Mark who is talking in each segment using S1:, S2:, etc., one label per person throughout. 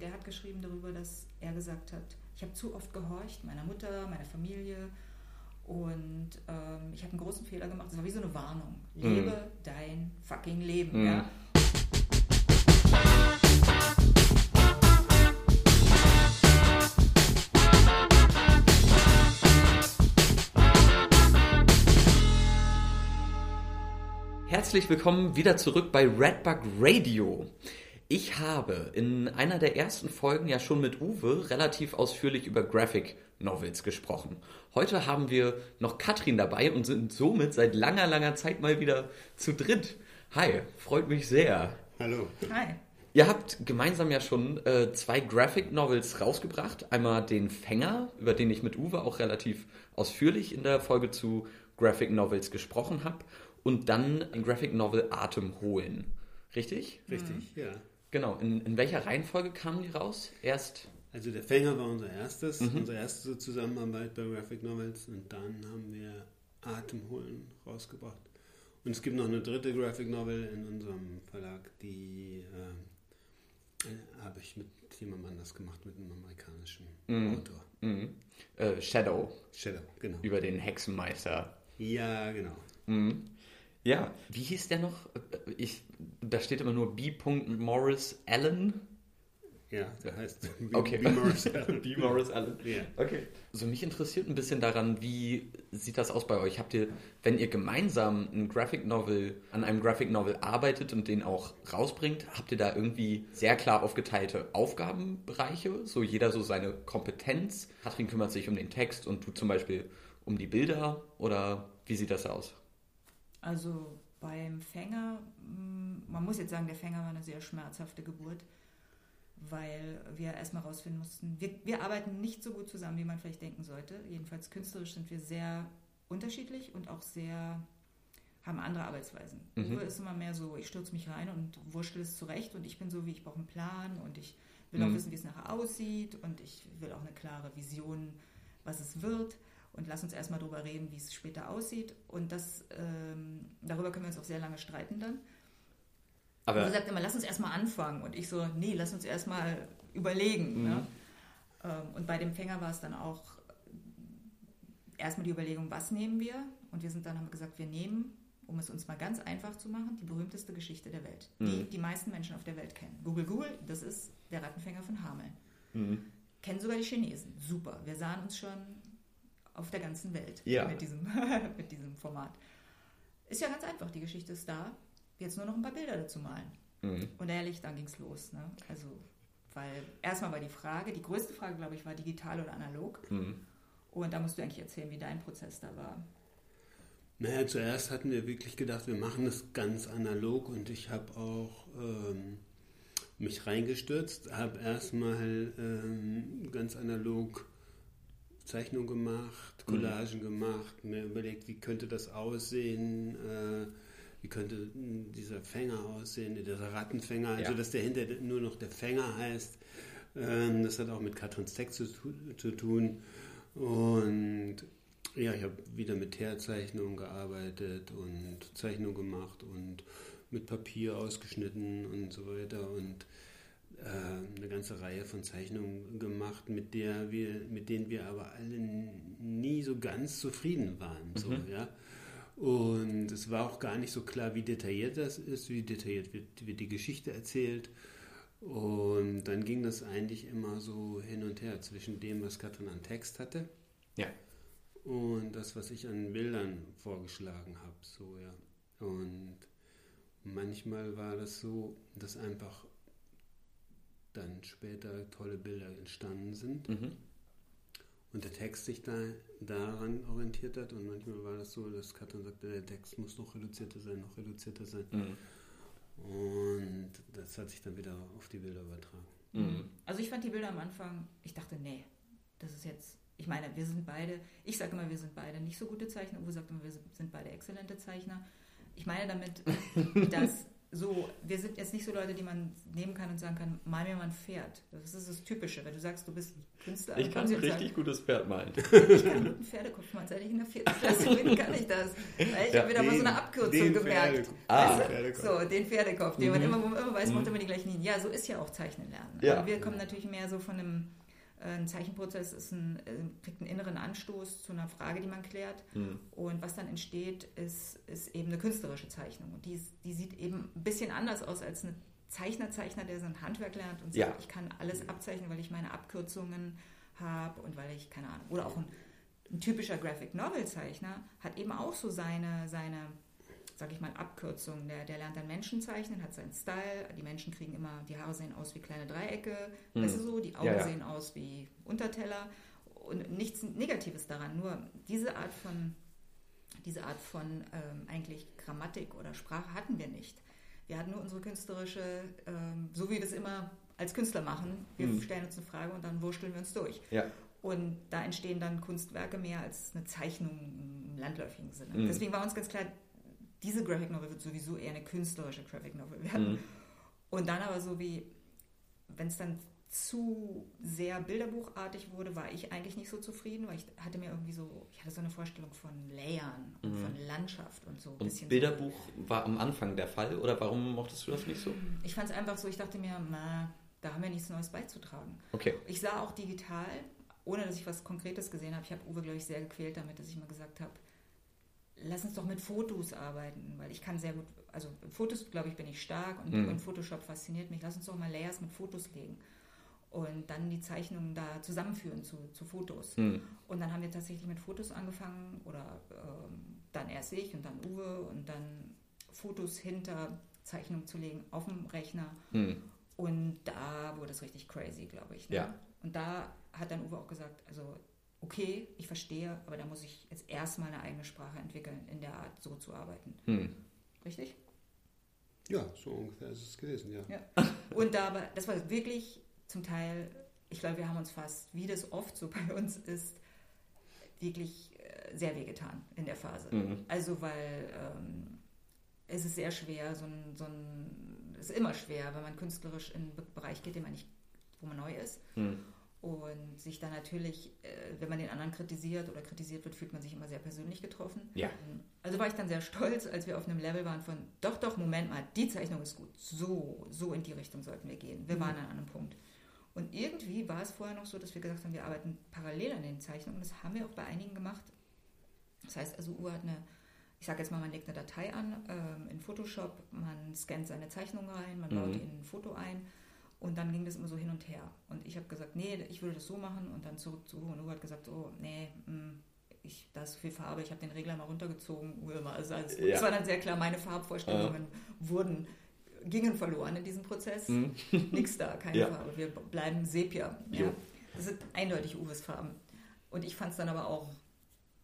S1: und der hat geschrieben darüber, dass er gesagt hat, ich habe zu oft gehorcht, meiner Mutter, meiner Familie. Und ähm, ich habe einen großen Fehler gemacht. Das war wie so eine Warnung. Lebe mm. dein fucking Leben. Mm. Ja?
S2: Herzlich willkommen wieder zurück bei Redbug Radio. Ich habe in einer der ersten Folgen ja schon mit Uwe relativ ausführlich über Graphic Novels gesprochen. Heute haben wir noch Katrin dabei und sind somit seit langer, langer Zeit mal wieder zu dritt. Hi, freut mich sehr.
S3: Hallo.
S1: Hi.
S2: Ihr habt gemeinsam ja schon äh, zwei Graphic Novels rausgebracht. Einmal den Fänger, über den ich mit Uwe auch relativ ausführlich in der Folge zu Graphic Novels gesprochen habe. Und dann den Graphic Novel Atem holen. Richtig?
S3: Richtig, mhm. ja.
S2: Genau. In, in welcher Reihenfolge kamen die raus? Erst.
S3: Also der Fänger war unser erstes, mhm. unsere erste Zusammenarbeit bei Graphic Novels und dann haben wir Atemholen rausgebracht. Und es gibt noch eine dritte Graphic Novel in unserem Verlag, die äh, äh habe ich mit jemandem anders gemacht, mit einem amerikanischen mhm. Autor.
S2: Mhm. Äh, Shadow.
S3: Shadow, genau.
S2: Über den Hexenmeister.
S3: Ja, genau.
S2: Mhm. Ja, wie hieß der noch? Ich, da steht immer nur B. Morris Allen.
S3: Ja, der heißt
S2: B. Okay. B. Morris Allen. B. Morris Allen. Ja. Okay. Also mich interessiert ein bisschen daran, wie sieht das aus bei euch? Habt ihr, wenn ihr gemeinsam ein Graphic Novel, an einem Graphic Novel arbeitet und den auch rausbringt, habt ihr da irgendwie sehr klar aufgeteilte Aufgabenbereiche? So jeder so seine Kompetenz? Katrin kümmert sich um den Text und du zum Beispiel um die Bilder? Oder wie sieht das aus?
S1: Also beim Fänger, mm, man muss jetzt sagen, der Fänger war eine sehr schmerzhafte Geburt, weil wir erstmal rausfinden mussten, wir, wir arbeiten nicht so gut zusammen, wie man vielleicht denken sollte. Jedenfalls künstlerisch sind wir sehr unterschiedlich und auch sehr haben andere Arbeitsweisen. Mhm. Uwe ist immer mehr so, ich stürze mich rein und wurschtel es zurecht und ich bin so, wie ich brauche einen Plan und ich will mhm. auch wissen, wie es nachher aussieht und ich will auch eine klare Vision, was es wird und lass uns erstmal darüber reden, wie es später aussieht. Und das, ähm, darüber können wir uns auch sehr lange streiten dann. Aber er sagt immer, lass uns erstmal anfangen. Und ich so, nee, lass uns erstmal überlegen. Mhm. Ne? Ähm, und bei dem Fänger war es dann auch erstmal die Überlegung, was nehmen wir? Und wir sind dann, haben gesagt, wir nehmen, um es uns mal ganz einfach zu machen, die berühmteste Geschichte der Welt, mhm. die die meisten Menschen auf der Welt kennen. Google, Google, das ist der Rattenfänger von Hameln. Mhm. Kennen sogar die Chinesen. Super. Wir sahen uns schon auf der ganzen Welt
S2: ja.
S1: mit, diesem, mit diesem Format. Ist ja ganz einfach, die Geschichte ist da. Jetzt nur noch ein paar Bilder dazu malen. Mhm. Und ehrlich, dann ging es los. Ne? Also, weil erstmal war die Frage, die größte Frage, glaube ich, war digital oder analog. Mhm. Und da musst du eigentlich erzählen, wie dein Prozess da war.
S3: Naja, zuerst hatten wir wirklich gedacht, wir machen das ganz analog und ich habe auch ähm, mich reingestürzt, habe erstmal ähm, ganz analog Zeichnungen gemacht, mhm. Collagen mhm. gemacht, mir überlegt, wie könnte das aussehen, äh, wie könnte dieser Fänger aussehen, dieser Rattenfänger, also ja. dass der hinter nur noch der Fänger heißt. Ähm, das hat auch mit Katrins Text zu, zu tun. Und ja, ich habe wieder mit Teerzeichnungen gearbeitet und Zeichnungen gemacht und mit Papier ausgeschnitten und so weiter. Und eine ganze Reihe von Zeichnungen gemacht, mit, der wir, mit denen wir aber alle nie so ganz zufrieden waren. So, mhm. ja? Und es war auch gar nicht so klar, wie detailliert das ist, wie detailliert wird, wird die Geschichte erzählt. Und dann ging das eigentlich immer so hin und her zwischen dem, was Katrin an Text hatte.
S2: Ja.
S3: Und das, was ich an Bildern vorgeschlagen habe. So, ja. Und manchmal war das so, dass einfach dann später tolle Bilder entstanden sind. Mhm. Und der Text sich da, daran orientiert hat. Und manchmal war das so, dass Katrin sagte, der Text muss noch reduzierter sein, noch reduzierter sein. Mhm. Und das hat sich dann wieder auf die Bilder übertragen.
S1: Mhm. Also ich fand die Bilder am Anfang, ich dachte, nee, das ist jetzt, ich meine, wir sind beide, ich sage immer, wir sind beide nicht so gute Zeichner, Uwe sagt immer, wir sind beide exzellente Zeichner. Ich meine damit, dass so, wir sind jetzt nicht so Leute, die man nehmen kann und sagen kann, mal mir mal ein Pferd. Das ist das Typische. Wenn du sagst, du bist Künstler.
S2: Ich kann ein richtig sagen, gutes Pferd malen.
S1: Ich kann einen guten Pferdekopf malen. Seit ich in der vierten Klasse bin, kann ich das. Weil ich ja, habe wieder mal so eine Abkürzung gemerkt.
S2: Ah,
S1: weißt du? So, den Pferdekopf, den mhm. man immer, immer weiß, man mhm. immer die gleichen Linien. Ja, so ist ja auch Zeichnen lernen. Ja. Aber wir kommen natürlich mehr so von einem ein Zeichenprozess ist ein, äh, kriegt einen inneren Anstoß zu einer Frage, die man klärt. Mhm. Und was dann entsteht, ist, ist eben eine künstlerische Zeichnung. Und die, die sieht eben ein bisschen anders aus als ein Zeichner-Zeichner, der sein Handwerk lernt und sagt, ja. ich kann alles abzeichnen, weil ich meine Abkürzungen habe und weil ich, keine Ahnung, oder auch ein, ein typischer Graphic Novel-Zeichner hat eben auch so seine, seine sage ich mal, Abkürzung. Der, der lernt dann Menschen zeichnen, hat seinen Style. Die Menschen kriegen immer, die Haare sehen aus wie kleine Dreiecke, hm. weißt du so, die Augen ja, ja. sehen aus wie Unterteller. Und nichts Negatives daran, nur diese Art von, diese Art von ähm, eigentlich Grammatik oder Sprache hatten wir nicht. Wir hatten nur unsere künstlerische, ähm, so wie wir es immer als Künstler machen. Wir hm. stellen uns eine Frage und dann wursteln wir uns durch.
S2: Ja.
S1: Und da entstehen dann Kunstwerke mehr als eine Zeichnung im landläufigen Sinne. Mhm. Deswegen war uns ganz klar, diese Graphic Novel wird sowieso eher eine künstlerische Graphic Novel werden. Mhm. Und dann aber so wie, wenn es dann zu sehr bilderbuchartig wurde, war ich eigentlich nicht so zufrieden, weil ich hatte mir irgendwie so, ich hatte so eine Vorstellung von Layern und mhm. von Landschaft und so.
S2: Und Bilderbuch so. war am Anfang der Fall oder warum mochtest du das nicht so?
S1: Ich fand es einfach so, ich dachte mir, na, da haben wir nichts Neues beizutragen.
S2: Okay.
S1: Ich sah auch digital, ohne dass ich was Konkretes gesehen habe, ich habe Uwe, glaube ich, sehr gequält damit, dass ich mal gesagt habe, lass uns doch mit Fotos arbeiten, weil ich kann sehr gut, also Fotos, glaube ich, bin ich stark und, mhm. und, Photoshop fasziniert mich. Lass uns doch mal Layers mit Fotos legen und dann die Zeichnungen da zusammenführen zu, zu Fotos. Mhm. Und dann haben wir tatsächlich mit Fotos angefangen oder ähm, dann erst ich und dann Uwe und dann Fotos hinter Zeichnungen zu legen auf dem Rechner. Mhm. Und da wurde es richtig crazy, glaube ich.
S2: Ne? Ja.
S1: Und da hat dann Uwe auch gesagt, also okay, ich verstehe, aber da muss ich jetzt erstmal eine eigene Sprache entwickeln, in der Art so zu arbeiten. Hm. Richtig?
S3: Ja, so ungefähr ist es gewesen, ja.
S1: ja. Und da aber, das war wirklich zum Teil, ich glaube, wir haben uns fast, wie das oft so bei uns ist, wirklich äh, sehr wehgetan in der Phase. Mhm. Also, weil ähm, es ist sehr schwer, so ein, so ein, es ist immer schwer, wenn man künstlerisch in einen Bereich geht, den man nicht, wo man neu ist. Mhm. Und sich dann natürlich, äh, wenn man den anderen kritisiert oder kritisiert wird, fühlt man sich immer sehr persönlich getroffen.
S2: Ja.
S1: Also war ich dann sehr stolz, als wir auf einem Level waren von, doch, doch, Moment mal, die Zeichnung ist gut. So, so in die Richtung sollten wir gehen. Wir mhm. waren an einem Punkt. Und irgendwie war es vorher noch so, dass wir gesagt haben, wir arbeiten parallel an den Zeichnungen. Das haben wir auch bei einigen gemacht. Das heißt, also Uhr hat eine, ich sage jetzt mal, man legt eine Datei an ähm, in Photoshop, man scannt seine Zeichnung rein, man baut mhm. in ein Foto ein und dann ging das immer so hin und her. Und ich habe gesagt, nee, ich würde das so machen. Und dann zurück zu Uwe. Und Uwe hat gesagt, oh, nee, mh, mm, ich, da ist so viel Farbe. Ich habe den Regler mal runtergezogen. Also, also ja. Es war dann sehr klar, meine Farbvorstellungen ja. wurden, gingen verloren in diesem Prozess. Mhm. Nix da, keine ja. Farbe. Wir bleiben Sepia. Ja? Das sind eindeutig Uwes Farben. Und ich fand es dann aber auch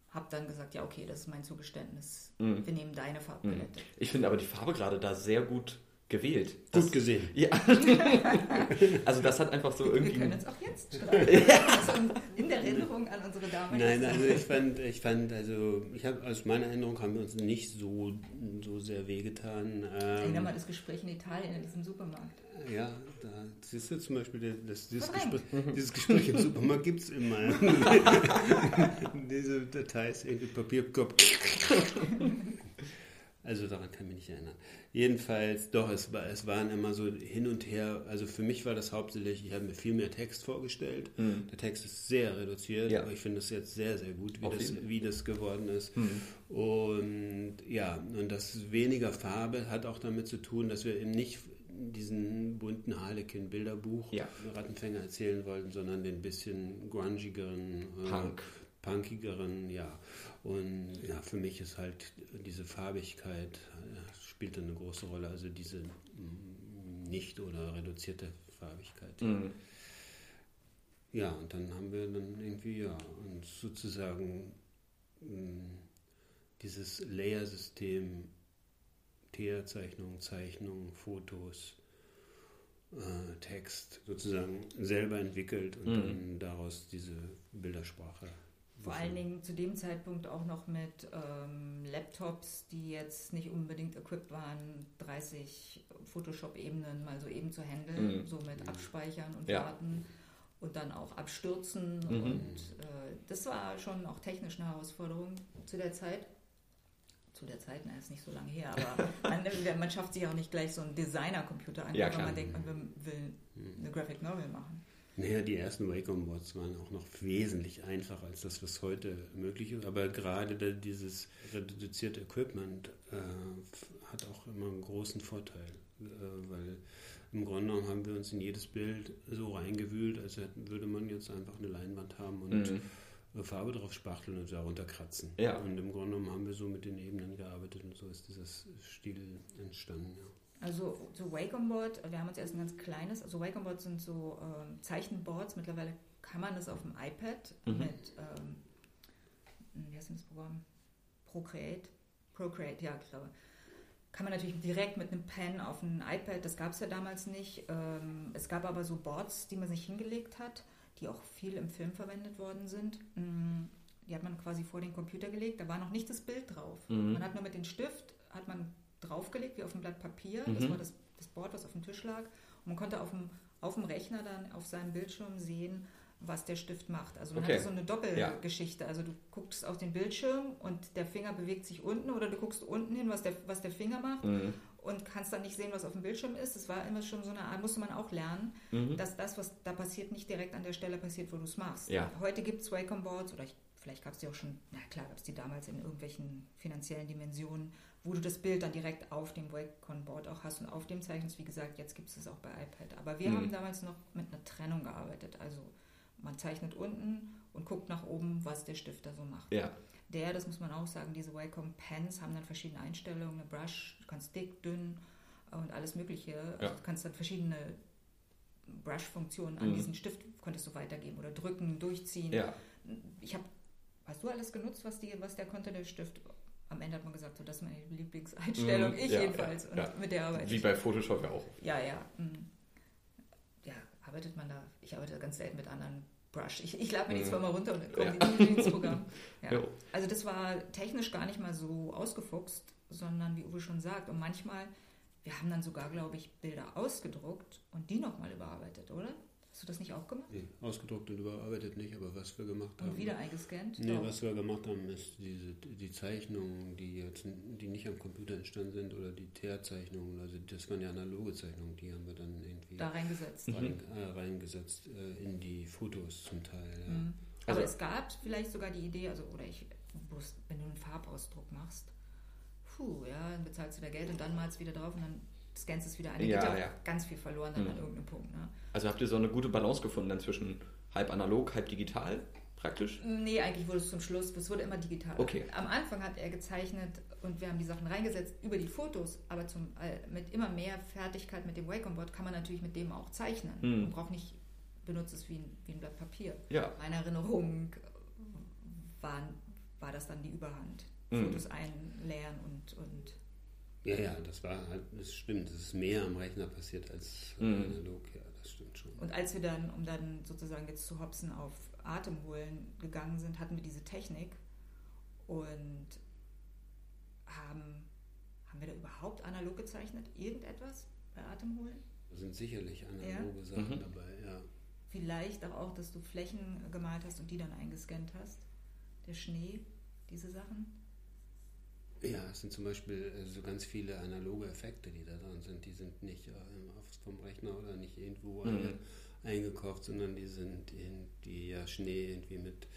S1: habe dann gesagt, ja, okay, das ist mein Zugeständnis. Mhm. Wir nehmen deine Farbpalette.
S2: Mhm. Ich finde aber die Farbe gerade da sehr gut gewählt.
S3: Das, Gut gesehen.
S2: Ja. also das hat einfach so irgendwie...
S1: Wir können uns auch jetzt streiten. also in der Erinnerung an unsere Dame.
S3: Nein, also ich fand, ich fand, also ich habe aus meiner Erinnerung haben wir uns nicht so, so sehr wehgetan.
S1: Ähm, Erinnere mal das Gespräch in Italien in diesem Supermarkt.
S3: Ja, da siehst du zum Beispiel, das, dieses, Gespräch, dieses Gespräch im Supermarkt gibt es immer. Diese Details, irgendwie Papierkorb. Also daran kann ich mich nicht erinnern. Jedenfalls, doch, es, war, es waren immer so hin und her. Also für mich war das hauptsächlich, ich habe mir viel mehr Text vorgestellt. Mhm. Der Text ist sehr reduziert, ja. aber ich finde es jetzt sehr, sehr gut, wie, das, wie das geworden ist. Mhm. Und ja, und das weniger Farbe hat auch damit zu tun, dass wir eben nicht diesen bunten Harlequin-Bilderbuch
S2: ja.
S3: Rattenfänger erzählen wollten, sondern den bisschen grungigeren,
S2: äh, Punk.
S3: Äh, punkigeren, ja. Und ja, für mich ist halt diese Farbigkeit äh, spielt eine große Rolle, also diese nicht oder reduzierte Farbigkeit. Mhm. Ja, und dann haben wir dann irgendwie, ja, und sozusagen mh, dieses Layer-System, Theaterzeichnung, Zeichnung, Fotos, äh, Text sozusagen selber entwickelt und mhm. dann daraus diese Bildersprache
S1: Vor allen Dingen zu dem Zeitpunkt auch noch mit ähm, Laptops, die jetzt nicht unbedingt equipped waren, 30 Photoshop-Ebenen mal so eben zu handeln, mhm. so mit mhm. Abspeichern und ja. Warten und dann auch abstürzen. Mhm. Und äh, das war schon auch technisch eine Herausforderung zu der Zeit. Zu der Zeit, na, ist nicht so lange her, aber man, man, schafft sich auch nicht gleich so einen Designer-Computer an, ja, weil man denkt, man will mhm. eine Graphic Novel machen.
S3: Naja, die ersten Wacom-Boards waren auch noch wesentlich einfacher als das, was heute möglich ist. Aber gerade dieses reduzierte Equipment äh, hat auch immer einen großen Vorteil, äh, weil im Grunde genommen haben wir uns in jedes Bild so reingewühlt, als würde man jetzt einfach eine Leinwand haben und mhm. Farbe drauf spachteln und darunter kratzen. Ja. Und im Grunde genommen haben wir so mit den Ebenen gearbeitet und so ist dieses Stil entstanden. Ja.
S1: Also so Wacom-Board, wir haben uns erst ein ganz kleines, also Wacom-Boards sind so ähm, Zeichenboards, mittlerweile kann man das auf dem iPad mhm. mit, ähm, wie heißt denn das Programm? Procreate? Procreate, ja, ich glaube. Kann man natürlich direkt mit einem Pen auf ein iPad, das gab es ja damals nicht. Ähm, es gab aber so Boards, die man sich hingelegt hat, die auch viel im Film verwendet worden sind. Mm, die hat man quasi vor den Computer gelegt, da war noch nicht das Bild drauf. Mhm. Man hat nur mit dem Stift, hat man draufgelegt, wie auf ein Blatt Papier. Mhm. Das war das, das Board, was auf dem Tisch lag. Und man konnte auf dem, auf dem Rechner dann auf seinem Bildschirm sehen, was der Stift macht. Also man okay. hatte so eine Doppelgeschichte. Ja. Also du guckst auf den Bildschirm und der Finger bewegt sich unten oder du guckst unten hin, was der, was der Finger macht mhm. und kannst dann nicht sehen, was auf dem Bildschirm ist. Das war immer schon so eine Art, musste man auch lernen, mhm. dass das, was da passiert, nicht direkt an der Stelle passiert, wo du es machst. Ja. Heute gibt es Wacom-Boards oder ich, vielleicht gab es die auch schon, na klar gab es die damals in irgendwelchen finanziellen Dimensionen, wo du das Bild dann direkt auf dem Wacom-Board auch hast und auf dem zeichnest. Wie gesagt, jetzt gibt es es auch bei iPad. Aber wir mhm. haben damals noch mit einer Trennung gearbeitet. Also man zeichnet unten und guckt nach oben, was der Stifter so macht. Ja. Der, das muss man auch sagen, diese Wacom Pens haben dann verschiedene Einstellungen, eine Brush, du kannst dick, dünn und alles mögliche. Ja. Also du kannst dann verschiedene Brush-Funktionen an mhm. diesen Stift konntest du weitergeben oder drücken, durchziehen. Ja. Ich habe, hast du alles genutzt, was, die, was der konnte, der Stift? am Ende hat man gesagt, so, das ist meine Lieblingseinstellung, mm, ich ja, jedenfalls. Ja, und ja. mit der
S2: arbeite Wie bei Photoshop ja auch.
S1: Ja, ja. Mm. Ja, arbeitet man da, ich arbeite ganz selten mit anderen Brush. Ich, ich lade mir die mm. zwar mal runter und komme ja. ins Programm. Also das war technisch gar nicht mal so ausgefuchst, sondern wie Uwe schon sagt, und manchmal, wir haben dann sogar, glaube ich, Bilder ausgedruckt und die nochmal überarbeitet, oder? Hast du das nicht auch gemacht?
S3: Nee, ausgedruckt und überarbeitet nicht, aber was wir gemacht
S1: und
S3: haben. Und
S1: wieder eingescannt?
S3: Nee, Doch. was wir gemacht haben, ist diese, die Zeichnungen, die jetzt die nicht am Computer entstanden sind oder die Teerzeichnungen, also das waren ja analoge Zeichnungen, die haben wir dann irgendwie
S1: da reingesetzt.
S3: Rein, äh, reingesetzt äh, in die Fotos zum Teil. Ja.
S1: Mhm. Aber also, es gab vielleicht sogar die Idee, also oder ich wenn du einen Farbausdruck machst, puh, ja, dann bezahlst du da Geld und dann malst du wieder drauf und dann scannst es wieder ein. Da ja, geht ja, ganz viel verloren dann mhm. an irgendeinem Punkt. Ne?
S2: Also habt ihr so eine gute Balance gefunden dann zwischen halb analog, halb digital praktisch?
S1: Nee, eigentlich wurde es zum Schluss, es wurde immer digital.
S2: Okay.
S1: Am Anfang hat er gezeichnet und wir haben die Sachen reingesetzt über die Fotos, aber zum, äh, mit immer mehr Fertigkeit mit dem Wacom-Board kann man natürlich mit dem auch zeichnen. Mhm. Man braucht nicht, benutzt es wie ein, wie ein Blatt Papier. Ja. Meine Erinnerung waren, war das dann die Überhand. Mhm. Fotos einleeren und, und
S3: ja, ja, das war halt, das stimmt, es ist mehr am Rechner passiert als mhm. analog, ja, das stimmt schon.
S1: Und als wir dann, um dann sozusagen jetzt zu Hobson auf Atemholen gegangen sind, hatten wir diese Technik und haben, haben wir da überhaupt analog gezeichnet? Irgendetwas bei Atemholen?
S3: Da sind sicherlich analoge ja? Sachen mhm. dabei, ja.
S1: Vielleicht auch, auch, dass du Flächen gemalt hast und die dann eingescannt hast. Der Schnee, diese Sachen.
S3: Ja, es sind zum Beispiel äh, so ganz viele analoge Effekte, die da drin sind. Die sind nicht äh, vom Rechner oder nicht irgendwo mhm. eingekauft, sondern die sind in die ja Schnee irgendwie mit,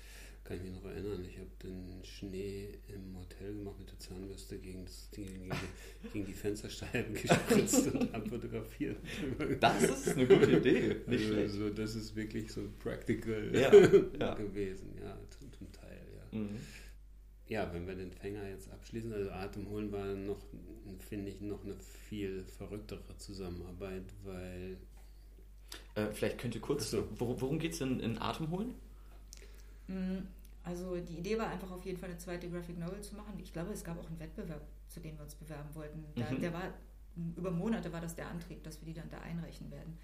S3: kann ich mich noch erinnern, ich habe den Schnee im Hotel gemacht mit der Zahnbürste gegen, das, gegen, die, gegen die Fensterscheiben gespritzt und abfotografiert.
S2: Das ist eine gute Idee,
S3: nicht also, schlecht. So, das ist wirklich so practical
S2: ja, ja.
S3: gewesen, ja, zum, zum Teil, ja. Mhm ja, wenn wir den Fänger jetzt abschließen, also Atemholen war noch, finde ich, noch eine viel verrücktere Zusammenarbeit, weil.
S2: Äh, vielleicht könnt ihr kurz, so. worum, worum geht es in, in Atemholen?
S1: Mm, also die Idee war einfach auf jeden Fall eine zweite Graphic Novel zu machen. Ich glaube, es gab auch einen Wettbewerb, zu dem wir uns bewerben wollten. Da, mhm. Der war, über Monate war das der Antrieb, dass wir die dann da einreichen werden.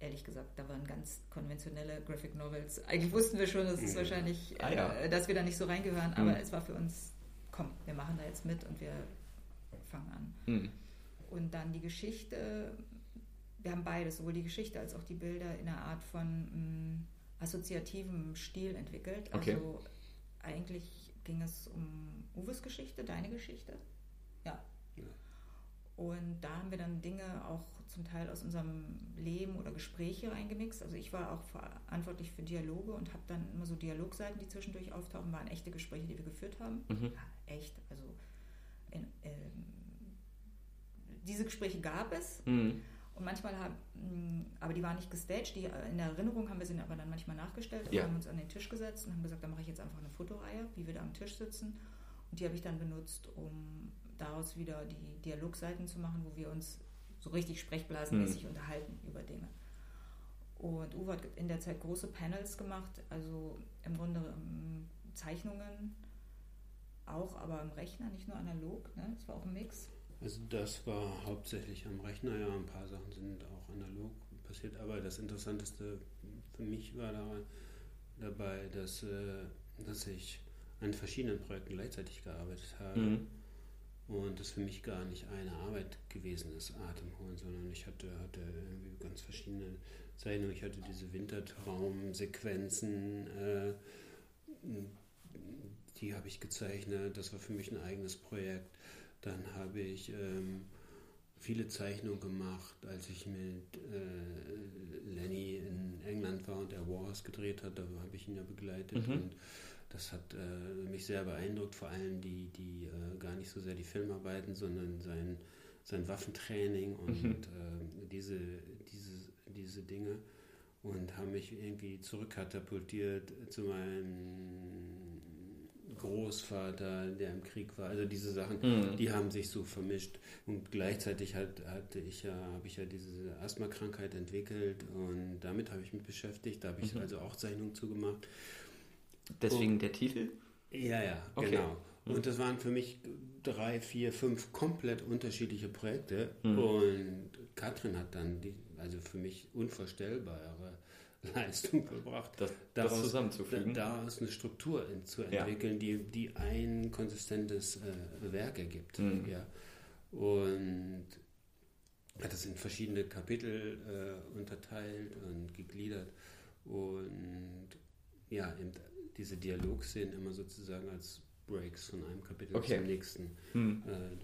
S1: Ehrlich gesagt, da waren ganz konventionelle Graphic Novels. Eigentlich wussten wir schon, dass es wahrscheinlich,
S2: ah, ja.
S1: äh, dass wir da nicht so reingehören, aber mhm. es war für uns, komm, wir machen da jetzt mit und wir fangen an. Mhm. Und dann die Geschichte, wir haben beides, sowohl die Geschichte als auch die Bilder in einer Art von mh, mm, assoziativem Stil entwickelt.
S2: Okay.
S1: Also eigentlich ging es um Uwes Geschichte, deine Geschichte. Ja. Und da haben wir dann Dinge auch zum Teil aus unserem Leben oder Gespräche reingemixt. Also ich war auch verantwortlich für Dialoge und habe dann immer so Dialogseiten, die zwischendurch auftauchen, waren echte Gespräche, die wir geführt haben. Mhm. Ja, echt. Also in, ähm, diese Gespräche gab es. Mhm. Und manchmal haben, mm, aber die waren nicht gestaged, die äh, in der Erinnerung haben wir sie aber dann manchmal nachgestellt. Also ja. haben uns an den Tisch gesetzt und haben gesagt, da mache ich jetzt einfach eine Fotoreihe, wie wir da am Tisch sitzen. Und die habe ich dann benutzt, um daraus wieder die Dialogseiten zu machen, wo wir uns so richtig sprechblasenmäßig mhm. unterhalten über Dinge. Und Uwe hat in der Zeit große Panels gemacht, also im Grunde um, Zeichnungen auch, aber im Rechner, nicht nur analog. Ne? Das war auch ein Mix.
S3: Also das war hauptsächlich am Rechner, ja, ein paar Sachen sind auch analog passiert, aber das Interessanteste für mich war da, dabei, dass, äh, dass ich an verschiedenen Projekten gleichzeitig gearbeitet habe. Mhm. Und das für mich gar nicht eine Arbeit gewesen ist, Atemholen, sondern ich hatte, hatte irgendwie ganz verschiedene Zeichnungen. Ich hatte diese Wintertraumsequenzen, äh, die habe ich gezeichnet. Das war für mich ein eigenes Projekt. Dann habe ich ähm, viele Zeichnungen gemacht, als ich mit äh, Lenny in England war und er Wars gedreht hat. Da habe ich ihn ja begleitet. Mhm. Und das hat äh, mich sehr beeindruckt, vor allem die, die äh, gar nicht so sehr die Filmarbeiten, sondern sein, sein Waffentraining und mhm. äh, diese, diese, diese Dinge und haben mich irgendwie zurückkatapultiert zu meinem Großvater, der im Krieg war. Also diese Sachen, mhm. die haben sich so vermischt. Und gleichzeitig hat, hatte ich ja, habe ich ja diese Asthma-Krankheit entwickelt und damit habe ich mich beschäftigt. Da habe ich mhm. also auch Zeichnungen zugemacht.
S2: Deswegen und, der Titel?
S3: Ja, ja, okay. genau. Mhm. Und das waren für mich drei, vier, fünf komplett unterschiedliche Projekte. Mhm. Und Katrin hat dann die, also für mich unvorstellbare Leistung gebracht,
S2: das, daraus, das zusammenzufügen.
S3: Daraus eine Struktur in, zu entwickeln, ja. die, die ein konsistentes äh, Werk ergibt. Mhm. Ja. Und hat das in verschiedene Kapitel äh, unterteilt und gegliedert. Und ja, eben diese Dialogszenen immer sozusagen als Breaks von einem Kapitel okay. zum nächsten hm. äh,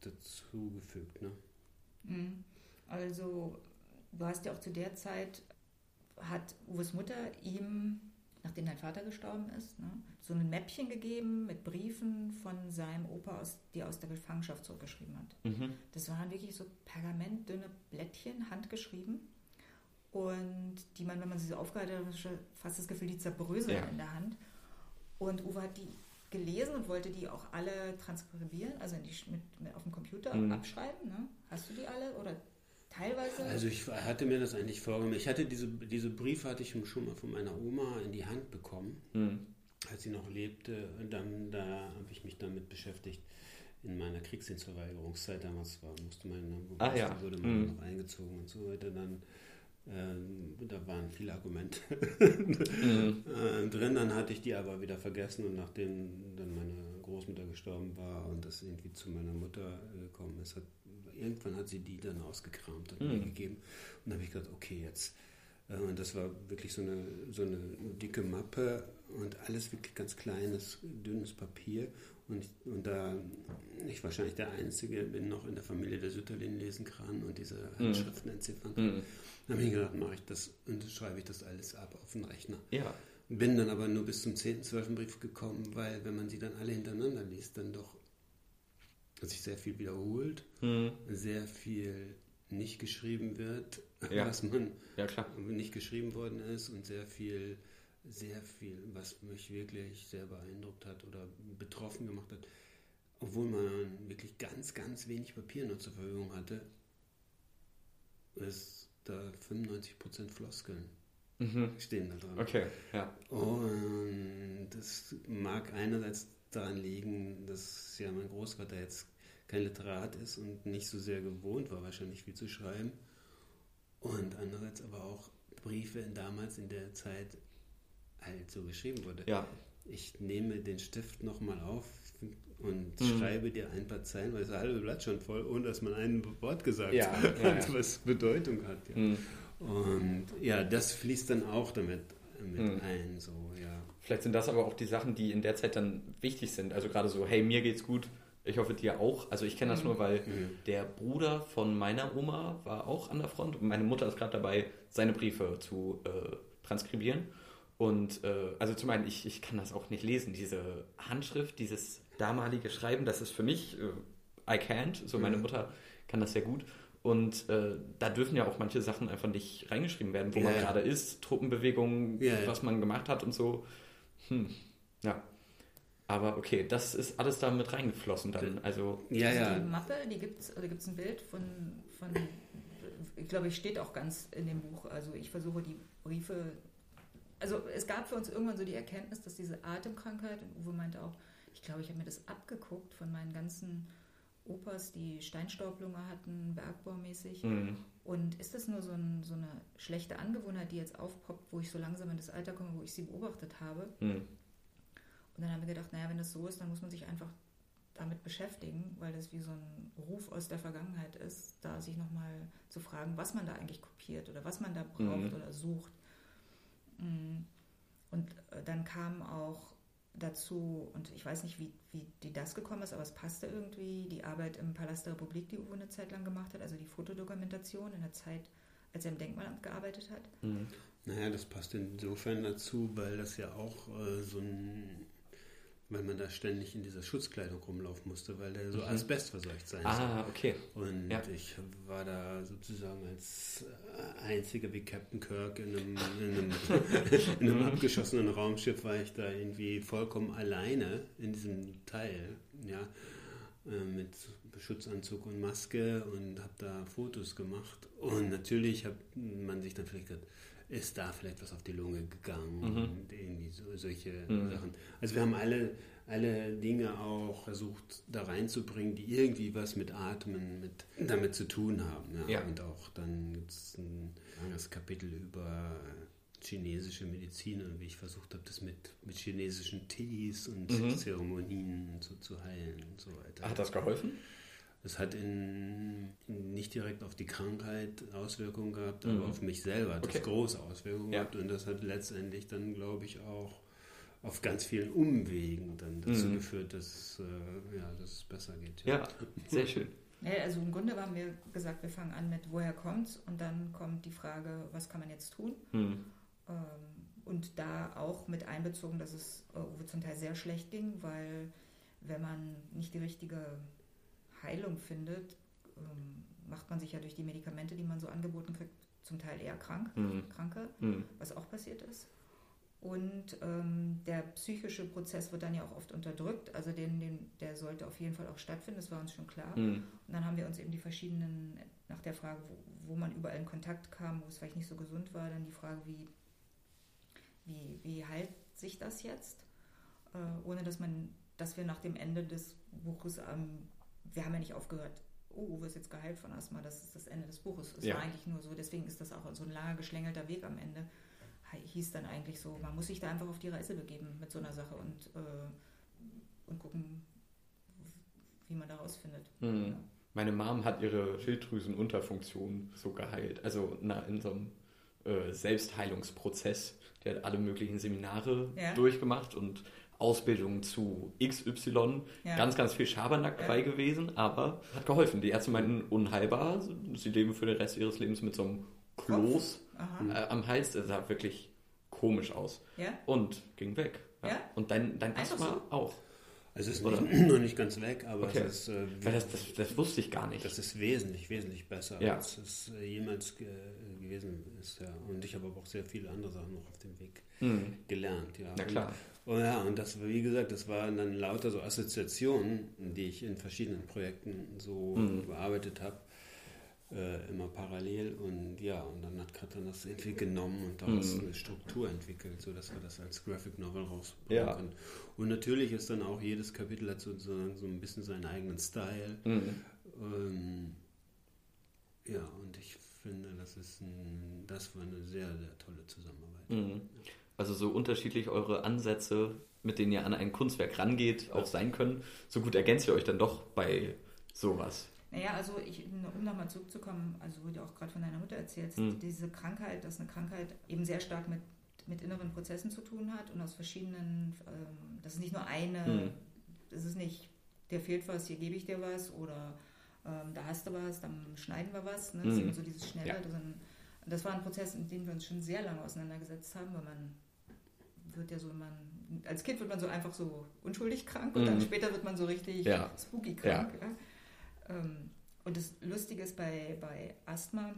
S3: dazugefügt. Ne?
S1: Hm. Also, du hast ja auch zu der Zeit, hat Uwes Mutter ihm, nachdem dein Vater gestorben ist, ne, so ein Mäppchen gegeben mit Briefen von seinem Opa, aus, die aus der Gefangenschaft zurückgeschrieben hat. Mhm. Das waren wirklich so pergamentdünne Blättchen, handgeschrieben und die man, wenn man sie so aufgehalten hat, fast das Gefühl, die zerbröseln ja. in der Hand. Und Uwe hat die gelesen und wollte die auch alle transkribieren, also die, mit, mit, auf dem Computer mhm. abschreiben. Ne? Hast du die alle oder teilweise?
S3: Also ich hatte mir das eigentlich vorgenommen. Ich hatte diese, diese Briefe hatte ich schon mal von meiner Oma in die Hand bekommen, mhm. als sie noch lebte. Und dann da habe ich mich damit beschäftigt. In meiner Kriegsdienstverweigerungszeit damals war, musste man,
S2: ah, ja.
S3: wurde man mhm. noch eingezogen und so weiter. Dann ähm, da waren viele Argumente mhm. Äh, drin. Dann hatte ich die aber wieder vergessen und nachdem dann meine Großmutter gestorben war und das irgendwie zu meiner Mutter gekommen ist, hat, irgendwann hat sie die dann ausgekramt und mhm. mir gegeben. Und dann habe ich gedacht, okay, jetzt. Äh, und das war wirklich so eine, so eine dicke Mappe und alles wirklich ganz kleines, dünnes Papier. Und, und da ich wahrscheinlich der Einzige bin noch in der Familie, der Sütterlin lesen kann und diese mhm. Handschriften entziffern kann. Mhm. Habe ich gedacht, mache ich das und schreibe ich das alles ab auf den Rechner.
S2: Ja.
S3: Bin dann aber nur bis zum 10., 12. Brief gekommen, weil wenn man sie dann alle hintereinander liest, dann doch sich sehr viel wiederholt, mhm. sehr viel nicht geschrieben wird,
S2: ja.
S3: was man
S2: ja,
S3: nicht geschrieben worden ist und sehr viel, sehr viel, was mich wirklich sehr beeindruckt hat oder betroffen gemacht hat, obwohl man wirklich ganz, ganz wenig Papier nur zur Verfügung hatte, ist da 95% Floskeln mhm. stehen da dran.
S2: Okay, ja.
S3: Und das mag einerseits daran liegen, dass ja mein Großvater jetzt kein Literat ist und nicht so sehr gewohnt war, wahrscheinlich viel zu schreiben. und andererseits aber auch Briefe damals in der Zeit halt so geschrieben wurde.
S2: Ja.
S3: Ich nehme den Stift nochmal auf und
S2: Mhm.
S3: schreibe dir ein paar Zeilen, weil das halbe Blatt schon voll, ohne dass man ein Wort gesagt
S2: Ja,
S3: hat,
S2: ja,
S3: was Bedeutung hat.
S2: Mhm.
S3: Und ja, das fließt dann auch damit mit
S2: Mhm.
S3: ein, so, ja.
S2: Vielleicht sind das aber auch die Sachen, die in der Zeit dann wichtig sind. Also gerade so, hey, mir geht's gut, ich hoffe dir auch. Also ich kenne das nur, weil
S3: Mhm.
S2: der Bruder von meiner Oma war auch an der Front und meine Mutter ist gerade dabei, seine Briefe zu äh, transkribieren. Und äh, also zum einen, ich, ich kann das auch nicht lesen, diese Handschrift, dieses damalige Schreiben, das ist für mich, äh, I can't, so meine
S3: Mhm.
S2: Mutter kann das sehr gut. Und äh, da dürfen ja auch manche Sachen einfach nicht reingeschrieben werden, wo
S3: Ja,
S2: man
S3: ja.
S2: gerade ist, Truppenbewegungen,
S3: Ja, ja.
S2: was man gemacht hat und so. Hm, ja. Aber okay, das ist alles da mit reingeflossen dann. Also,
S3: Ja,
S1: also
S3: ja.
S1: Die Mappe, die gibt's, da gibt es ein Bild von, von, ich glaube, es steht auch ganz in dem Buch. Also ich versuche die Briefe, also es gab für uns irgendwann so die Erkenntnis, dass diese Atemkrankheit, und Uwe meinte auch, ich glaube, ich habe mir das abgeguckt von meinen ganzen Opas, die Steinstaublunge hatten, bergbaumäßig.
S2: hm,
S1: Und ist das nur so, ein, so eine schlechte Angewohnheit, die jetzt aufpoppt, wo ich so langsam in das Alter komme, wo ich sie beobachtet habe?
S2: hm,
S1: Und dann haben wir gedacht, naja, wenn das so ist, dann muss man sich einfach damit beschäftigen, weil das wie so ein Ruf aus der Vergangenheit ist, da sich nochmal zu fragen, was man da eigentlich kopiert oder was man da braucht
S2: Mhm.
S1: oder sucht. Mm. Und äh, dann kam auch dazu, und ich weiß nicht, wie, wie die das gekommen ist, aber es passte irgendwie, die Arbeit im Palast der Republik, die Uwe eine Zeit lang gemacht hat, also die Fotodokumentation in der Zeit, als er im Denkmalamt gearbeitet hat.
S2: hm.
S3: Naja, das passt insofern dazu, weil das ja auch äh, so ein, weil man da ständig in dieser Schutzkleidung rumlaufen musste, weil der so
S2: Mhm.
S3: asbestverseucht sein soll.
S2: Ah, okay.
S3: Und
S2: Ja.
S3: ich war da sozusagen als äh, einziger wie Captain Kirk in einem, in einem, in einem abgeschossenen Raumschiff, war ich da irgendwie vollkommen alleine in diesem Teil, ja, äh, mit Schutzanzug und Maske und habe da Fotos gemacht. Und natürlich hat man sich dann vielleicht gedacht, ist da vielleicht was auf die Lunge gegangen
S2: Mhm.
S3: und irgendwie so, solche
S2: Mhm.
S3: Sachen. Also wir haben alle, alle Dinge auch versucht da reinzubringen, die irgendwie was mit Atmen, mit, damit zu tun haben. Ja.
S2: Ja.
S3: Und auch dann gibt es ein langes Kapitel über chinesische Medizin und wie ich versucht habe, das mit, mit chinesischen Tees und
S2: Mhm.
S3: Zeremonien so zu heilen und so weiter.
S2: Hat das geholfen?
S3: Das hat in, nicht direkt auf die Krankheit Auswirkungen gehabt,
S2: Mhm.
S3: aber auf mich selber hat
S2: Okay.
S3: das große Auswirkungen
S2: Ja.
S3: gehabt. Und das hat letztendlich dann, glaube ich, auch auf ganz vielen Umwegen dann dazu
S2: Mhm.
S3: geführt, dass, äh, ja, dass es besser geht.
S2: Ja, sehr schön.
S1: Ja, also im Grunde haben wir gesagt, wir fangen an mit, woher kommt's? Und dann kommt die Frage, was kann man jetzt tun?
S2: Hm.
S1: Ähm, Und da auch mit einbezogen, dass es äh, Uwe zum Teil sehr schlecht ging, weil wenn man nicht die richtige Heilung findet, ähm, macht man sich ja durch die Medikamente, die man so angeboten kriegt, zum Teil eher krank,
S2: Hm.
S1: kranker,
S2: Hm.
S1: was auch passiert ist. Und ähm, der psychische Prozess wird dann ja auch oft unterdrückt, also den, den, der sollte auf jeden Fall auch stattfinden, das war uns schon klar.
S2: Hm.
S1: Und dann haben wir uns eben die verschiedenen, nach der Frage, wo, wo man überall in Kontakt kam, wo es vielleicht nicht so gesund war, dann die Frage, wie, wie, wie heilt sich das jetzt? Äh, ohne dass man, dass wir nach dem Ende des Buches, ähm, wir haben ja nicht aufgehört, oh, Uwe ist jetzt geheilt von Asthma, das ist das Ende des Buches. Es
S2: Ja.
S1: war eigentlich nur so, deswegen ist das auch so ein langer, geschlängelter Weg am Ende. Hieß dann eigentlich so, man muss sich da einfach auf die Reise begeben mit so einer Sache und, äh, und gucken, wie man da rausfindet.
S2: Hm.
S1: Ja.
S2: Meine Mom hat ihre Schilddrüsenunterfunktion so geheilt. Also na, in so einem äh, Selbstheilungsprozess. Die hat alle möglichen Seminare
S1: Ja.
S2: durchgemacht und Ausbildungen zu XY.
S1: Ja.
S2: Ganz, ganz viel Schabernack
S1: Ja.
S2: bei gewesen, aber hat geholfen. Die Ärzte meinten unheilbar. Sie leben für den Rest ihres Lebens mit so einem Kloß äh, am Hals. Das sah wirklich komisch aus.
S1: Ja?
S2: Und ging weg.
S1: Ja?
S2: Und dein, dein Asthma auch.
S3: Also es ist
S2: Oder?
S3: nicht, noch nicht ganz weg, aber
S2: Okay.
S3: es ist, äh,
S2: Weil das, das, das wusste ich gar nicht.
S3: das ist wesentlich, wesentlich besser,
S2: Ja.
S3: als es äh, jemals ge gewesen ist. Ja. Und ich habe aber auch sehr viele andere Sachen noch auf dem Weg
S2: Hm.
S3: gelernt. Ja.
S2: Na klar.
S3: Und, und ja, und das, wie gesagt, das waren dann lauter so Assoziationen, die ich in verschiedenen Projekten so
S2: Mhm.
S3: bearbeitet habe. Äh, immer parallel und ja, und dann hat Katrin das irgendwie genommen und daraus
S2: Mhm.
S3: eine Struktur entwickelt, sodass wir das als Graphic Novel rausbringen
S2: Ja.
S3: können. Und natürlich ist dann auch jedes Kapitel hat sozusagen so ein bisschen seinen eigenen Style.
S2: Hm.
S3: Ähm, ja, und ich finde, das ist ein, das war eine sehr, sehr tolle Zusammenarbeit.
S2: Mhm. Also so unterschiedlich eure Ansätze, mit denen ihr an ein Kunstwerk rangeht, auch sein können, so gut ergänzt ihr euch dann doch bei sowas.
S1: Naja, also ich, um nochmal zurückzukommen, also wo du auch gerade von deiner Mutter erzählst, mhm. diese Krankheit, dass eine Krankheit eben sehr stark mit, mit inneren Prozessen zu tun hat und aus verschiedenen, ähm, das ist nicht nur eine, mhm. das ist nicht, dir fehlt was, hier gebe ich dir was oder ähm, da hast du was, dann schneiden wir was. Ne? Das mhm. ist eben so dieses Schnelle. Ja. Das, das war ein Prozess, in dem wir uns schon sehr lange auseinandergesetzt haben, weil man wird ja so, man, als Kind wird man so einfach so unschuldig krank und dann mhm. später wird man so richtig ja. spooky krank. Ja. Ähm, und das Lustige ist bei, bei Asthma,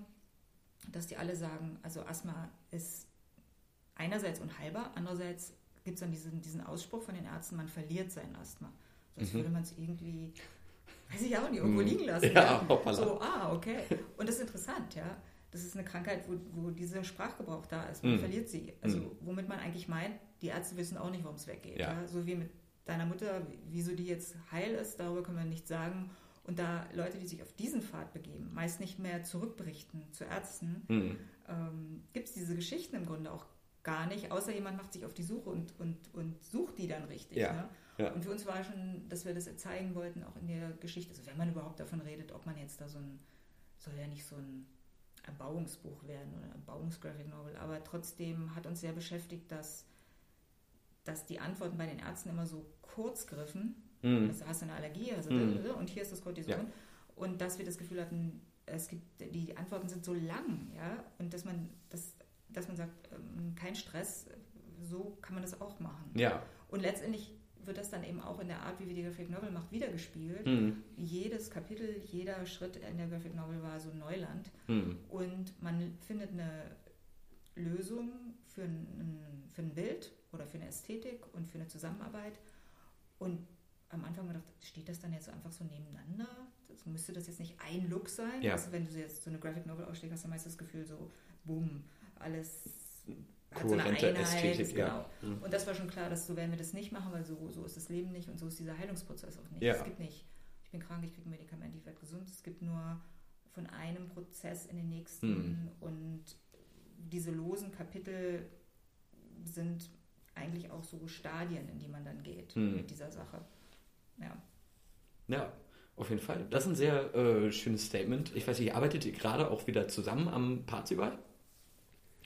S1: dass die alle sagen, also Asthma ist einerseits unheilbar, andererseits gibt es dann diesen, diesen Ausspruch von den Ärzten, man verliert sein Asthma. Sonst mhm. würde man es irgendwie, weiß ich auch nicht, irgendwo mhm. liegen lassen. Ja, ja. So, ah, okay. Und das ist interessant, ja. Das ist eine Krankheit, wo, wo dieser Sprachgebrauch da ist. Man mhm. verliert sie. Also, mhm. womit man eigentlich meint, die Ärzte wissen auch nicht, warum es weggeht. Ja. ja. So wie mit deiner Mutter, wieso die jetzt heil ist, darüber können wir nichts sagen. Und da Leute, die sich auf diesen Pfad begeben, meist nicht mehr zurückberichten zu Ärzten, mhm. ähm, gibt es diese Geschichten im Grunde auch gar nicht, außer jemand macht sich auf die Suche und, und, und sucht die dann richtig. Ja. Ne? Ja. Und für uns war schon, dass wir das zeigen wollten, auch in der Geschichte, also wenn man überhaupt davon redet, ob man jetzt da so ein, soll ja nicht so ein Erbauungsbuch werden oder ein Erbauungsgraphic Novel, aber trotzdem hat uns sehr beschäftigt, dass, dass die Antworten bei den Ärzten immer so kurz griffen Mhm. Also hast du eine Allergie also mhm. und hier ist das Cortison. Ja. Und dass wir das Gefühl hatten, es gibt, die Antworten sind so lang, ja, und dass man, das, dass man sagt, ähm, kein Stress, so kann man das auch machen.
S2: Ja.
S1: Und letztendlich wird das dann eben auch in der Art, wie wir die Graphic Novel macht, wiedergespielt. Mhm. Jedes Kapitel, jeder Schritt in der Graphic Novel war so Neuland. Mhm. Und man findet eine Lösung für ein, für ein Bild oder für eine Ästhetik und für eine Zusammenarbeit. Und am Anfang gedacht, steht das dann jetzt einfach so nebeneinander? Das, müsste das jetzt nicht ein Look sein? Ja. Also wenn du jetzt so eine Graphic Novel ausschlägst, hast du meist das Gefühl so, boom, alles hat so eine Einheit. Ästhetik, genau. Ja. Mhm. Und das war schon klar, dass so werden wir das nicht machen, weil so, so ist das Leben nicht und so ist dieser Heilungsprozess auch nicht. Ja. Es gibt nicht, ich bin krank, ich kriege ein Medikament, ich werde gesund. Es gibt nur von einem Prozess in den nächsten mhm. und diese losen Kapitel sind eigentlich auch so Stadien, in die man dann geht mhm. mit dieser Sache ja.
S2: Ja, auf jeden Fall. Das ist ein sehr äh, schönes Statement. Ich weiß nicht, arbeitet ihr gerade auch wieder zusammen am Parzival?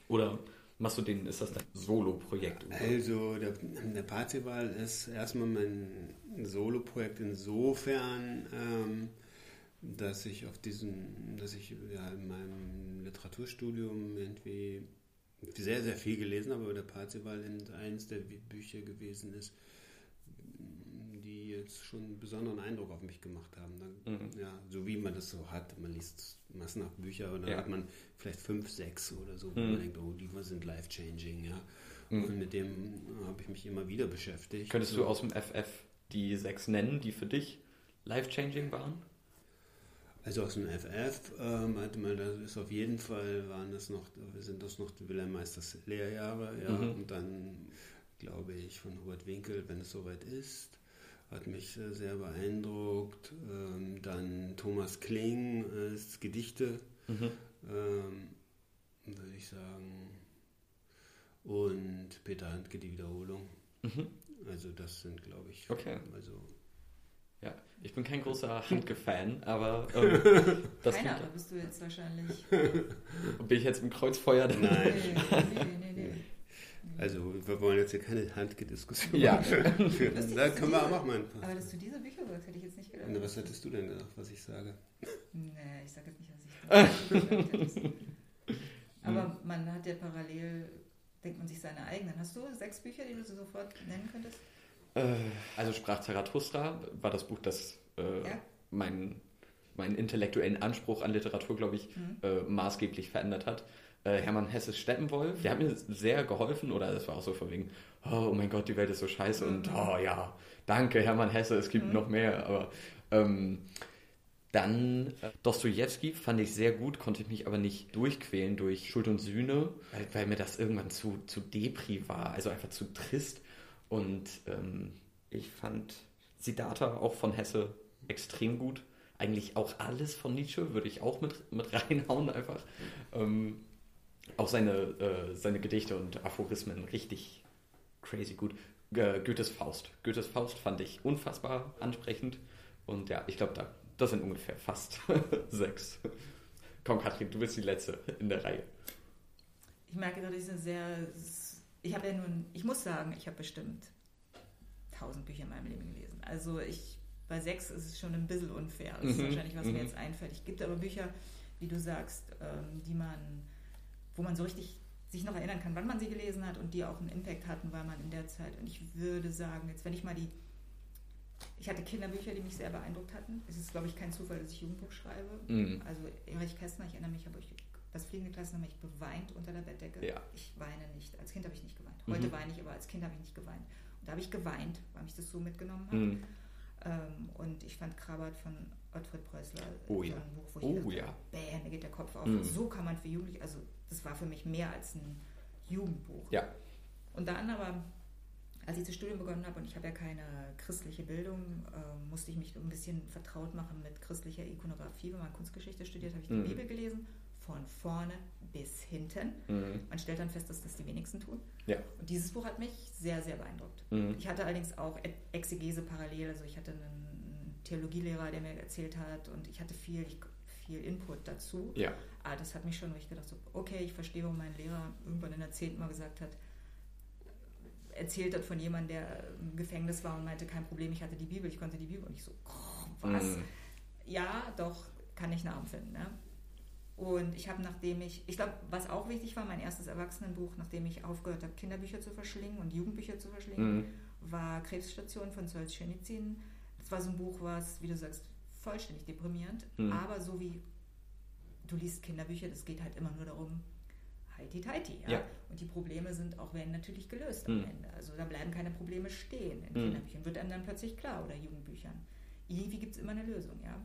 S2: Oder machst du den, ist das dein Solo-Projekt?
S3: Also, der, der Parzival ist erstmal mein Solo-Projekt insofern, ähm, dass ich auf diesen, dass ich ja, in meinem Literaturstudium irgendwie sehr, sehr viel gelesen habe, aber der Parzival eins der Bücher gewesen ist, jetzt schon einen besonderen Eindruck auf mich gemacht haben. Dann, mhm. ja, so wie man das so hat. Man liest massenhaft Bücher und dann ja. hat man vielleicht fünf, sechs oder so, wo mhm. man denkt, oh, die sind life-changing, ja. Mhm. Und mit dem habe ich mich immer wieder beschäftigt.
S2: Könntest du aus dem FF die sechs nennen, die für dich life-changing waren?
S3: Also aus dem FF, ähm, hatte man, das ist auf jeden Fall, waren das noch, sind das noch die Wilhelm Meisters Lehrjahre, ja, mhm. und dann glaube ich von Hubert Winkel, wenn es soweit ist, hat mich sehr beeindruckt. Ähm, dann Thomas Kling als Gedichte, mhm. ähm, würde ich sagen. Und Peter Handke die Wiederholung. Mhm. Also das sind, glaube ich,
S2: okay.
S3: also
S2: ja, ich bin kein großer Handke-Fan, aber ähm,
S1: das Keiner, da bist du jetzt wahrscheinlich.
S2: bin ich jetzt im Kreuzfeuer?
S3: Nein. Nee, nee, nee, nee. Also wir wollen jetzt hier keine Handgediskussion ja. führen. Da können wir auch machen.
S1: Aber dass du diese Bücher sagst, hätte ich jetzt nicht gedacht.
S3: Na, was hättest du denn gedacht, was ich sage?
S1: Nee, ich sage jetzt nicht, was ich sage. Aber man hat ja parallel, denkt man sich seine eigenen. Hast du sechs Bücher, die du sofort nennen könntest?
S2: Äh, also Sprach Zarathustra war das Buch, das äh, ja? meinen meinen intellektuellen Anspruch an Literatur, glaube ich, mhm. äh, maßgeblich verändert hat äh, Hermann Hesses Steppenwolf. Der hat mir sehr geholfen, oder das war auch so von wegen, oh, oh mein Gott, die Welt ist so scheiße und mhm. oh ja, danke Hermann Hesse, es gibt mhm. noch mehr. Aber ähm, dann äh, Dostoevsky fand ich sehr gut, konnte ich mich aber nicht durchquälen durch Schuld und Sühne, weil, weil mir das irgendwann zu, zu depri war, also einfach zu trist. Und ähm, ich fand Siddhartha auch von Hesse extrem gut eigentlich auch alles von Nietzsche, würde ich auch mit, mit reinhauen einfach. Ähm, auch seine, äh, seine Gedichte und Aphorismen richtig crazy gut. Äh, Goethes Faust. Goethes Faust fand ich unfassbar ansprechend. Und ja, ich glaube, da, das sind ungefähr fast sechs. Komm, Katrin, du bist die Letzte in der Reihe.
S1: Ich merke gerade, ich sehr. Ich habe ja nun, ich muss sagen, ich habe bestimmt tausend Bücher in meinem Leben gelesen. Also ich, bei sechs ist es schon ein bisschen unfair. Das ist mhm. wahrscheinlich, was mhm. mir jetzt einfällt. Es gibt aber Bücher, wie du sagst, ähm, die man, wo man so richtig sich noch erinnern kann, wann man sie gelesen hat und die auch einen Impact hatten, weil man in der Zeit, und ich würde sagen, jetzt wenn ich mal die, ich hatte Kinderbücher, die mich sehr beeindruckt hatten. Es ist, glaube ich, kein Zufall, dass ich Jugendbuch schreibe. Mhm. Also Erich Kästner, ich erinnere mich, habe ich das fliegende Klassen habe ich beweint unter der Bettdecke. Ja. Ich weine nicht. Als Kind habe ich nicht geweint. Heute mhm. weine ich, aber als Kind habe ich nicht geweint. Und da habe ich geweint, weil mich das so mitgenommen hat. Mhm. Ähm, und ich fand Krabat von Ottfried Preußler
S2: oh, so ja. ein Buch, wo ich oh, dachte, ja.
S1: bäh, mir geht der Kopf auf. Mhm. So kann man für Jugendliche, also das war für mich mehr als ein Jugendbuch.
S2: Ja.
S1: Und dann aber, als ich das Studium begonnen habe und ich habe ja keine christliche Bildung, äh, musste ich mich ein bisschen vertraut machen mit christlicher Ikonografie. Wenn man Kunstgeschichte studiert, habe ich die mhm. Bibel gelesen, von vorne bis hinten. Mhm. Man stellt dann fest, dass das die wenigsten tun.
S2: Ja.
S1: Und dieses Buch hat mich sehr, sehr beeindruckt. Mhm. Ich hatte allerdings auch Exegese parallel, also ich hatte einen Theologielehrer, der mir erzählt hat und ich hatte viel, viel Input dazu.
S2: Ja.
S1: Aber das hat mich schon, wo ich gedacht habe, okay, ich verstehe, warum mein Lehrer irgendwann in der 10. Mal gesagt hat, erzählt hat von jemandem, der im Gefängnis war und meinte, kein Problem, ich hatte die Bibel, ich konnte die Bibel. Und ich so, oh, was? Mhm. Ja, doch, kann ich nachempfinden. Ne? Und ich habe, nachdem ich, ich glaube, was auch wichtig war, mein erstes Erwachsenenbuch, nachdem ich aufgehört habe, Kinderbücher zu verschlingen und Jugendbücher zu verschlingen, mhm. war Krebsstation von Solzhenitsyn. Das war so ein Buch, was, wie du sagst, vollständig deprimierend, mhm. aber so wie du liest Kinderbücher, das geht halt immer nur darum, heiti heiti, ja? ja? Und die Probleme sind auch, werden natürlich gelöst am mhm. Ende. Also da bleiben keine Probleme stehen in mhm. Kinderbüchern, wird einem dann plötzlich klar oder Jugendbüchern. Irgendwie gibt es immer eine Lösung, ja.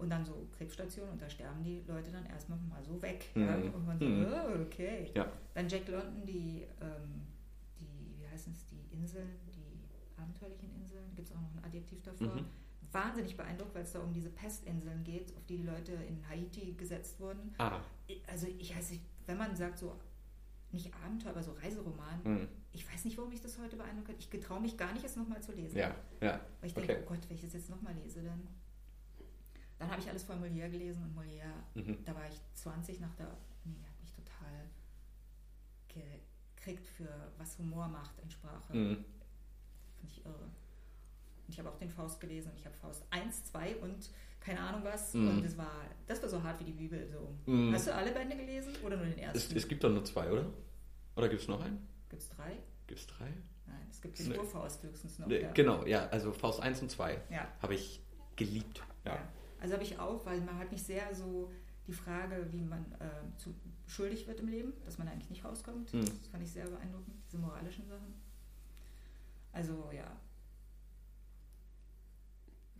S1: Und dann so Krebsstation und da sterben die Leute dann erstmal mal so weg. Mhm. Ja? Und man so, mhm. oh, okay.
S2: Ja.
S1: Dann Jack London, die, ähm, die, wie heißen es, die Inseln, die abenteuerlichen Inseln, gibt es auch noch ein Adjektiv davor. Mhm. Wahnsinnig beeindruckt, weil es da um diese Pestinseln geht, auf die die Leute in Haiti gesetzt wurden.
S2: Ah.
S1: Also ich weiß nicht, wenn man sagt so, nicht Abenteuer, aber so Reiseroman, mhm. ich weiß nicht, warum ich das heute beeindruckt hat. Ich getraue mich gar nicht, es nochmal zu lesen.
S2: Ja, ja.
S1: Weil ich denke, okay. oh Gott, wenn ich es jetzt nochmal lese, dann dann habe ich alles von Molière gelesen und Molière, mhm. da war ich 20 nach der Uni, hat mich total gekriegt für was Humor macht in Sprache. Mhm. Finde ich irre. Und ich habe auch den Faust gelesen und ich habe Faust 1, 2 und keine Ahnung was. Mhm. Und das war, das war so hart wie die Bibel. So. Mhm. Hast du alle Bände gelesen oder nur den ersten?
S2: Es, es gibt doch nur zwei, oder? Oder gibt es noch einen?
S1: Gibt es drei?
S2: Gibt es drei?
S1: Nein, es gibt den nee. Urfaust höchstens noch.
S2: Nee, genau, ja, also Faust 1 und 2 ja. habe ich geliebt. ja. ja.
S1: Also habe ich auch, weil man hat mich sehr so die Frage, wie man äh, zu, schuldig wird im Leben, dass man eigentlich nicht rauskommt. Mhm. Das fand ich sehr beeindruckend, diese moralischen Sachen. Also ja,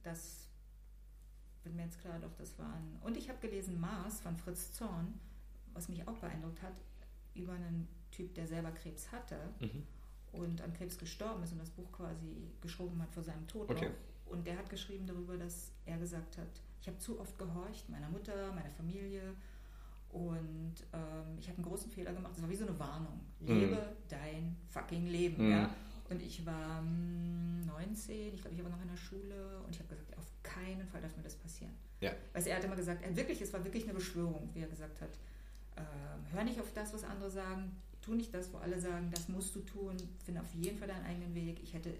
S1: das wird mir jetzt klar, doch das waren. Und ich habe gelesen Mars von Fritz Zorn, was mich auch beeindruckt hat, über einen Typ, der selber Krebs hatte mhm. und an Krebs gestorben ist und das Buch quasi geschoben hat vor seinem Tod. Okay. Und der hat geschrieben darüber, dass er gesagt hat, ich habe zu oft gehorcht, meiner Mutter, meiner Familie. Und ähm, ich habe einen großen Fehler gemacht. Das war wie so eine Warnung. Lebe mm. dein fucking Leben. Mm. Ja? Und ich war mh, hm, 19, ich glaube, ich war noch in der Schule und ich habe gesagt, auf keinen Fall darf mir das passieren.
S2: Ja.
S1: Weil er hat immer gesagt, er wirklich, es war wirklich eine Beschwörung, wie er gesagt hat. Äh, hör nicht auf das, was andere sagen, tu nicht das, wo alle sagen, das musst du tun, finde auf jeden Fall deinen eigenen Weg. Ich hätte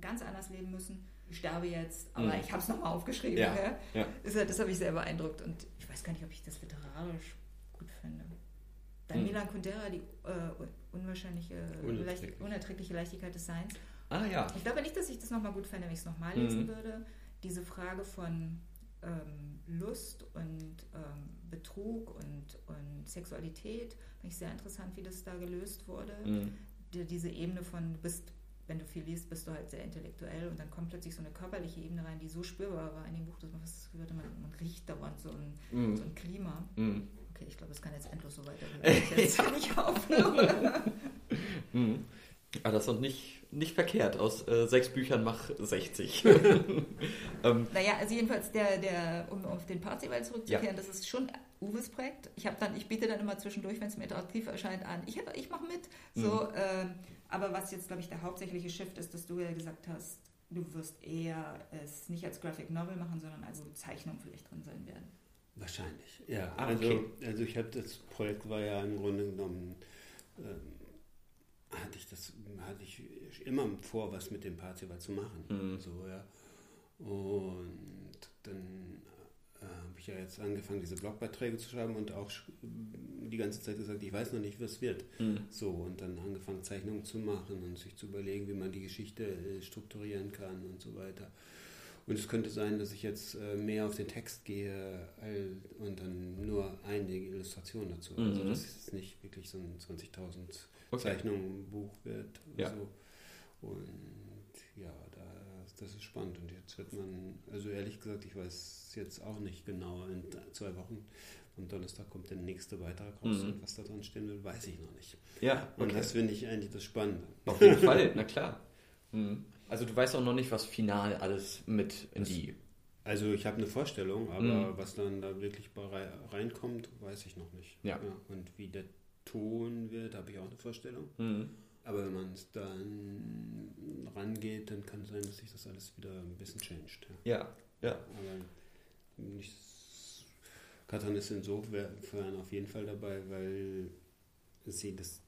S1: ganz anders leben müssen sterbe jetzt, aber mhm. ich habe es nochmal aufgeschrieben. Ja, ja. ja. Das, das habe ich sehr beeindruckt und ich weiß gar nicht, ob ich das literarisch gut finde. Dann mhm. Milan Kundera, die äh, unwahrscheinliche, Unerträglich. unerträgliche Leichtigkeit des Seins.
S2: Ah ja.
S1: Ich glaube nicht, dass ich das nochmal gut fände, wenn ich es nochmal lesen mhm. würde. Diese Frage von ähm, Lust und ähm, Betrug und, und Sexualität, finde ich sehr interessant, wie das da gelöst wurde. Mhm. Die, diese Ebene von, du bist wenn du viel liest, bist du halt sehr intellektuell und dann kommt plötzlich so eine körperliche Ebene rein, die so spürbar war in dem Buch, dass man fast gehört man, man riecht dauernd so ein, mm. so ein Klima. Mm. Okay, ich glaube, es kann jetzt endlos so weitergehen. Jetzt kann ich aufhören.
S2: mm. Aber das sind nicht nicht verkehrt. Aus äh, sechs Büchern mach 60.
S1: ähm, naja, also jedenfalls, der, der, um auf den Parzival zurückzukehren, ja. das ist schon Uwes Projekt. Ich habe dann, ich biete dann immer zwischendurch, wenn es mir attraktiv erscheint, an, ich, ich mache mit. So, mhm. Aber was jetzt, glaube ich, der hauptsächliche Shift ist, dass du ja gesagt hast, du wirst eher es nicht als Graphic Novel machen, sondern als Zeichnung vielleicht drin sein werden.
S3: Wahrscheinlich, ja. Ah, also, okay. also ich habe das Projekt war ja im Grunde genommen ähm, hatte ich das hatte ich immer vor, was mit dem Parzival zu machen. Mhm. So, ja. Und dann ja jetzt angefangen, diese Blogbeiträge zu schreiben und auch die ganze Zeit gesagt, ich weiß noch nicht, was wird. Mhm. So, und dann angefangen, Zeichnungen zu machen und sich zu überlegen, wie man die Geschichte äh, strukturieren kann und so weiter. Und es könnte sein, dass ich jetzt äh, mehr auf den Text gehe und dann nur einige Illustrationen dazu. Also, mhm. Also, dass es nicht wirklich so ein 20.000 okay. Zeichnungen Buch wird. Und ja. So. Und ja, das ist spannend. Und jetzt wird man, also ehrlich gesagt, ich weiß jetzt auch nicht genau, in zwei Wochen, am Donnerstag kommt der nächste Beitrag raus mhm. und was da drin stehen will, weiß ich noch nicht.
S2: Ja.
S3: Okay. Und das finde ich eigentlich das Spannende.
S2: Auf jeden Fall, na klar. Mhm. Also du weißt auch noch nicht, was final alles mit in die.
S3: Also ich habe eine Vorstellung, aber mhm. was dann da wirklich reinkommt, weiß ich noch nicht.
S2: Ja. ja.
S3: Und wie der Ton wird, habe ich auch eine Vorstellung.
S2: Mhm.
S3: Aber wenn man es dann rangeht, dann kann es sein, dass sich das alles wieder ein bisschen changed.
S2: Ja, ja. ja.
S3: Aber nicht, Katan ist insofern auf jeden Fall dabei, weil sie das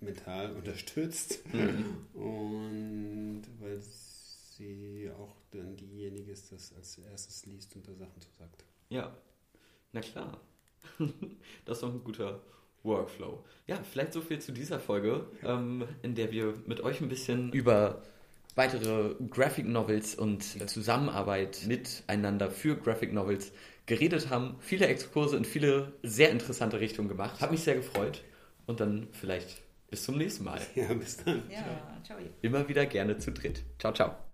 S3: mental unterstützt mhm. und weil sie auch dann diejenige ist, das als erstes liest und da Sachen zu sagt.
S2: Ja, na klar. das ist doch ein guter Workflow. Ja, vielleicht so viel zu dieser Folge, ähm, in der wir mit euch ein bisschen über weitere Graphic Novels und Zusammenarbeit miteinander für Graphic Novels geredet haben. Viele Exkurse in viele sehr interessante Richtungen gemacht. Hat mich sehr gefreut. Und dann vielleicht bis zum nächsten Mal.
S3: Ja, bis dann.
S1: Ja, ciao.
S2: Immer wieder gerne zu dritt. Ciao, ciao.